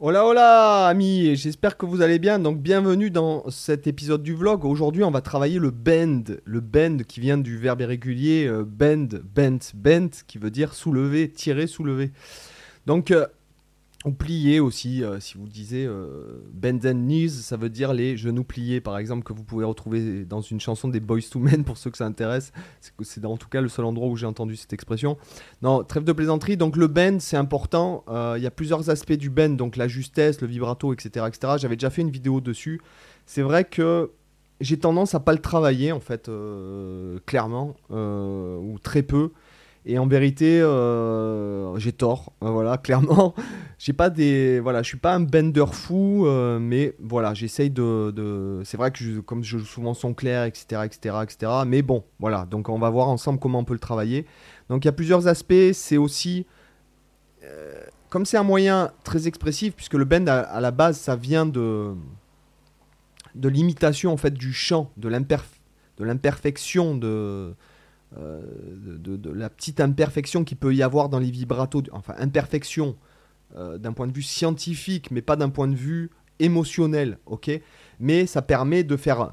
Hola hola amis, j'espère que vous allez bien. Donc bienvenue dans cet épisode du vlog. Aujourd'hui on va travailler le bend. Le bend qui vient du verbe irrégulier euh, bend, bent, bent qui veut dire soulever, tirer, soulever. Donc euh, ou plier aussi, euh, si vous disiez euh, bend and knees, ça veut dire les genoux pliés, par exemple, que vous pouvez retrouver dans une chanson des Boys to Men, pour ceux que ça intéresse. C'est- en tout cas le seul endroit où j'ai entendu cette expression. Non, trêve de plaisanterie. Donc le bend, c'est important. Euh, Il y a plusieurs aspects du bend, donc la justesse, le vibrato, etc. etc. J'avais déjà fait une vidéo dessus. C'est vrai que j'ai tendance à pas le travailler, en fait, euh, clairement, ou très peu. Et en vérité, j'ai tort, voilà, clairement. J'ai pas des, suis pas un bender fou, euh, mais voilà, j'essaye de, c'est vrai que je- comme je joue souvent son clair, etc., etc., etc. Mais bon, voilà, donc on va voir ensemble comment on peut le travailler. Donc il y a plusieurs aspects. C'est aussi, euh, comme c'est un moyen très expressif, puisque le bend à, la base, ça vient de de l'imitation en du chant, de l'imperf- de l'imperfection de euh, de, la petite imperfection qu'il peut y avoir dans les vibratos, enfin imperfection euh, d'un point de vue scientifique, mais pas d'un point de vue émotionnel, ok? Mais ça permet de faire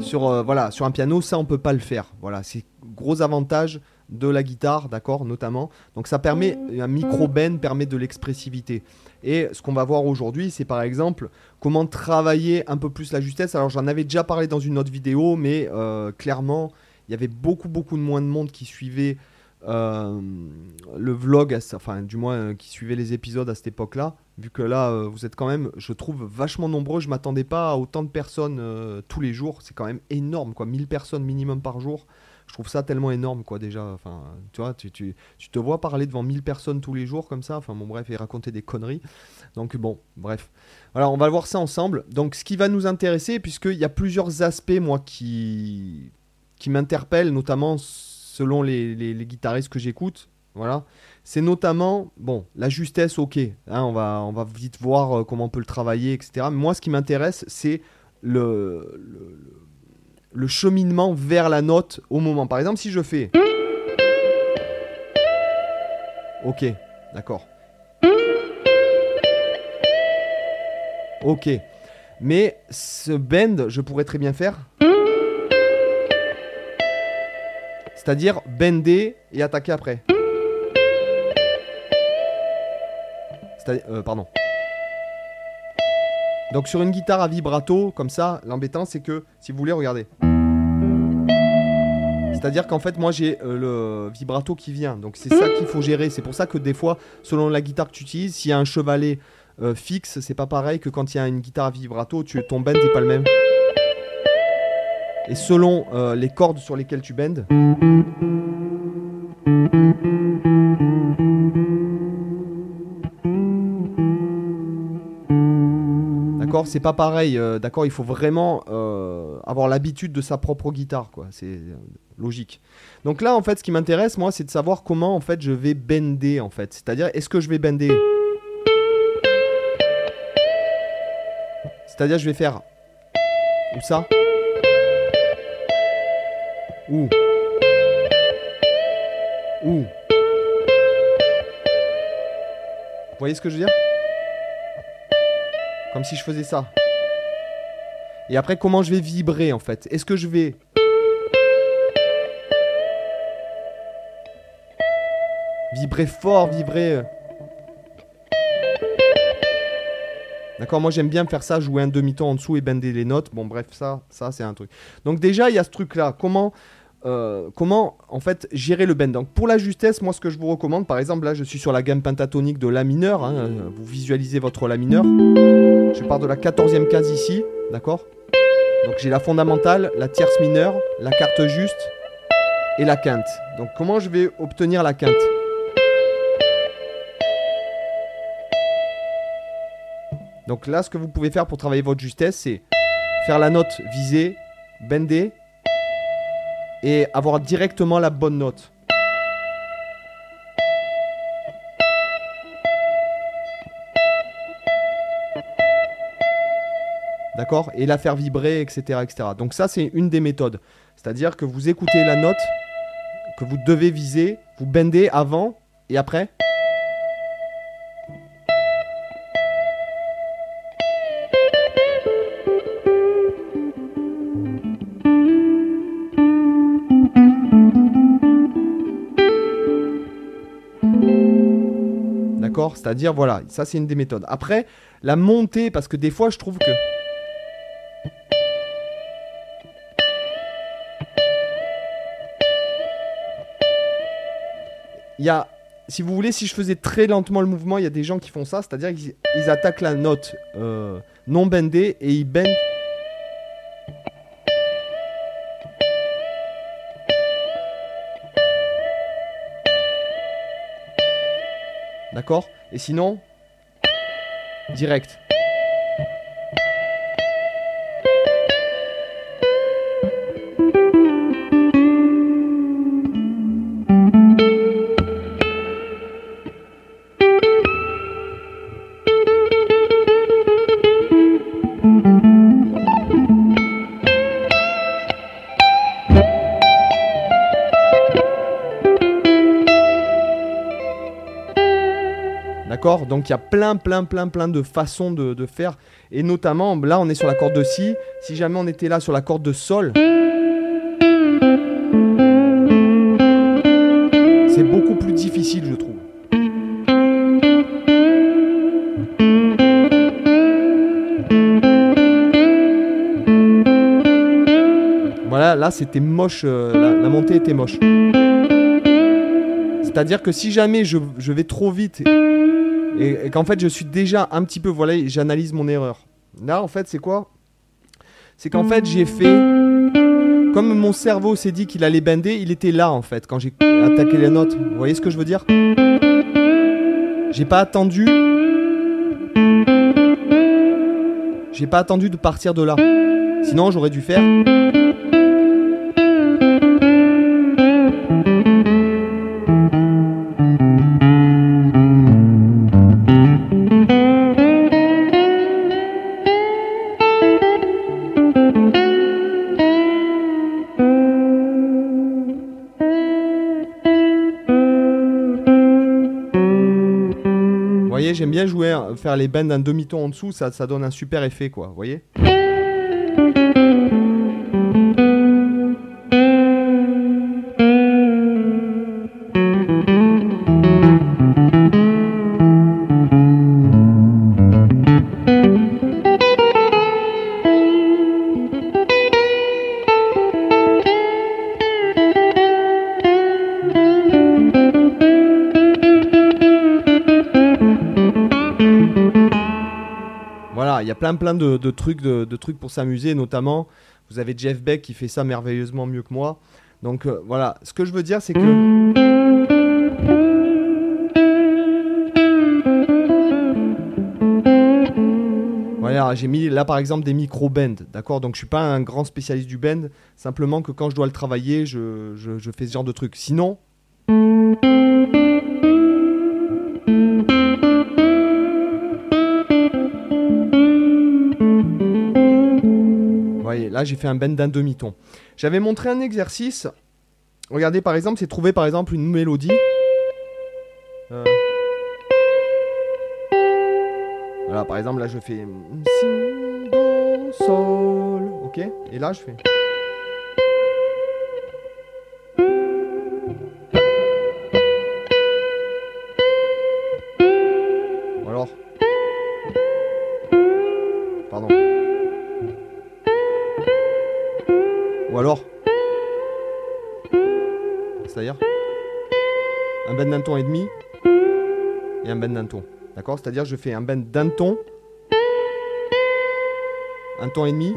sur euh, voilà sur un piano, ça on peut pas le faire. Voilà, c'est gros avantage de la guitare, d'accord, notamment. Donc ça permet un micro bend permet de l'expressivité. Et ce qu'on va voir aujourd'hui, c'est par exemple comment travailler un peu plus la justesse. Alors j'en avais déjà parlé dans une autre vidéo, mais euh, clairement, il y avait beaucoup beaucoup de moins de monde qui suivait euh, le vlog, enfin du moins euh, qui suivait les épisodes à cette époque-là. Vu que là, euh, vous êtes quand même, je trouve, vachement nombreux. Je m'attendais pas à autant de personnes tous les jours. C'est quand même énorme, quoi. 1000 personnes minimum par jour. Je trouve ça tellement énorme, quoi, déjà. Enfin, tu vois, tu, tu, tu te vois parler devant 1000 personnes tous les jours, comme ça. Enfin, bon, bref, et raconter des conneries. Donc, bon, bref. Voilà, on va voir ça ensemble. Donc, ce qui va nous intéresser, puisqu'il y a plusieurs aspects, moi, qui, qui m'interpellent, notamment selon les, les- guitaristes que j'écoute. Voilà. C'est notamment, bon, la justesse, ok. hein, on, va, on va vite voir euh, comment on peut le travailler, etc. Mais moi, ce qui m'intéresse, c'est le, le, le cheminement vers la note au moment. Par exemple, si je fais. Ok, d'accord. Ok. Mais ce bend, je pourrais très bien faire. C'est-à-dire bender et attaquer après. Euh, pardon. Donc sur une guitare à vibrato, comme ça, l'embêtant c'est que, si vous voulez, regardez. C'est-à-dire qu'en fait, moi j'ai euh, le vibrato qui vient. Donc c'est ça qu'il faut gérer. C'est pour ça que des fois, selon la guitare que tu utilises, s'il y a un chevalet euh, fixe, c'est pas pareil que quand il y a une guitare à vibrato, tu, ton bend n'est pas le même. Et selon euh, les cordes sur lesquelles tu bendes, D'accord, c'est pas pareil. euh, D'accord, il faut vraiment euh, avoir l'habitude de sa propre guitare, quoi. C'est logique. Donc là, en fait, ce qui m'intéresse, moi, c'est de savoir comment, en fait, je vais bender, en fait. C'est-à-dire, est-ce que je vais bender? C'est-à-dire, je vais faire ou ça? Ou ou. Vous voyez ce que je veux dire? Comme si je faisais ça. Et après, comment je vais vibrer en fait? Est-ce que je vais. Vibrer fort, vibrer. D'accord, moi j'aime bien faire ça, jouer un demi-ton en dessous et bender les notes. Bon, bref, ça, ça c'est un truc. Donc, déjà, il y a ce truc-là. Comment, euh, comment en fait gérer le bend Donc, pour la justesse, moi ce que je vous recommande, par exemple, là je suis sur la gamme pentatonique de La mineur. hein, euh, vous visualisez votre La mineur. Je pars de la 14e case ici, d'accord? Donc j'ai la fondamentale, la tierce mineure, la carte juste et la quinte. Donc comment je vais obtenir la quinte? Donc là, ce que vous pouvez faire pour travailler votre justesse, c'est faire la note visée, bender et avoir directement la bonne note. D'accord? Et la faire vibrer, etc., etc. Donc ça, c'est une des méthodes. C'est-à-dire que vous écoutez la note que vous devez viser, vous bendez avant et après. C'est-à-dire, voilà, ça c'est une des méthodes. Après, la montée, parce que des fois je trouve que... Il y a, si vous voulez, si je faisais très lentement le mouvement, il y a des gens qui font ça, c'est-à-dire qu'ils ils attaquent la note euh, non bendée et ils bendent D'accord? Et sinon, direct. Donc il y a plein, plein, plein, plein de façons de, faire. Et notamment, là, on est sur la corde de Si. Si jamais on était là sur la corde de Sol, c'est beaucoup plus difficile, je trouve. Voilà, là c'était moche, euh, la, montée était moche. C'est-à-dire que si jamais je vais trop vite et, qu'en fait je suis déjà un petit peu, voilà, j'analyse mon erreur. Là en fait c'est quoi? C'est qu'en fait j'ai fait, comme mon cerveau s'est dit qu'il allait bender, il était là en fait quand j'ai attaqué les notes. Vous voyez ce que je veux dire? J'ai pas attendu. J'ai pas attendu de partir de là. Sinon j'aurais dû faire. Bien jouer, hein, faire les bends d'un demi-ton en dessous, ça, ça donne un super effet, quoi. Voyez? Il y a plein plein de, trucs, pour s'amuser, notamment, vous avez Jeff Beck qui fait ça merveilleusement mieux que moi. Donc euh, voilà, ce que je veux dire, c'est que... Voilà, j'ai mis là par exemple des micro-bends, d'accord? Donc je suis pas un grand spécialiste du bend, simplement que quand je dois le travailler, je, fais ce genre de trucs. Sinon, là j'ai fait un bend d'un demi-ton. J'avais montré un exercice. Regardez par exemple, c'est trouver par exemple une mélodie. Euh. Voilà, par exemple là je fais si do sol, ok? Et là je fais. Ou alors. C'est-à-dire un bend d'un ton et demi et un bend d'un ton. D'accord? C'est-à-dire je fais un bend d'un ton, un ton et demi.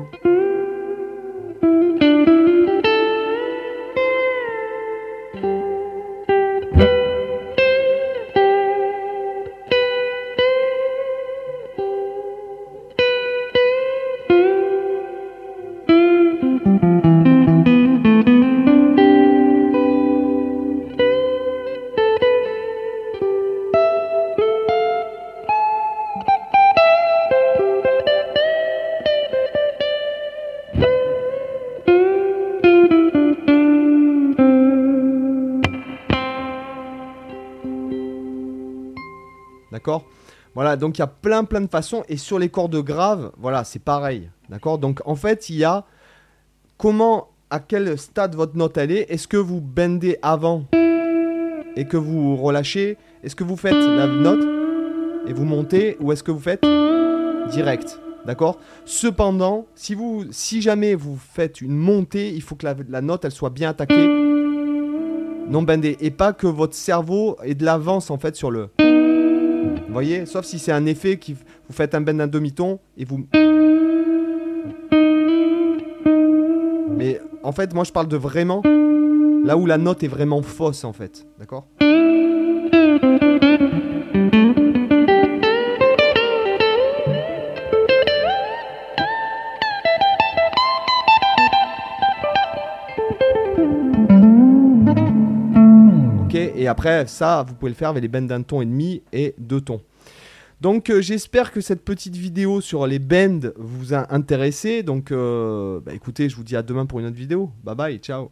Voilà, donc il y a plein plein de façons. Et sur les cordes graves, voilà, c'est pareil. D'accord? Donc en fait, il y a comment, à quel stade votre note elle est? Est-ce que vous bendez avant et que vous relâchez? Est-ce que vous faites la note et vous montez, ou est-ce que vous faites direct? D'accord? Cependant, si, vous, si jamais vous faites une montée, il faut que la, note elle soit bien attaquée, non bendée, et pas que votre cerveau ait de l'avance en fait sur le. Vous voyez Sauf si c'est un effet qui vous faites un bend d'un demi-ton et vous. Mais en fait, moi je parle de vraiment là où la note est vraiment fausse en fait. D'accord? Et après, ça, vous pouvez le faire avec les bends d'un ton et demi et deux tons. Donc euh, j'espère que cette petite vidéo sur les bends vous a intéressé. Donc euh, bah, écoutez, je vous dis à demain pour une autre vidéo. Bye bye, ciao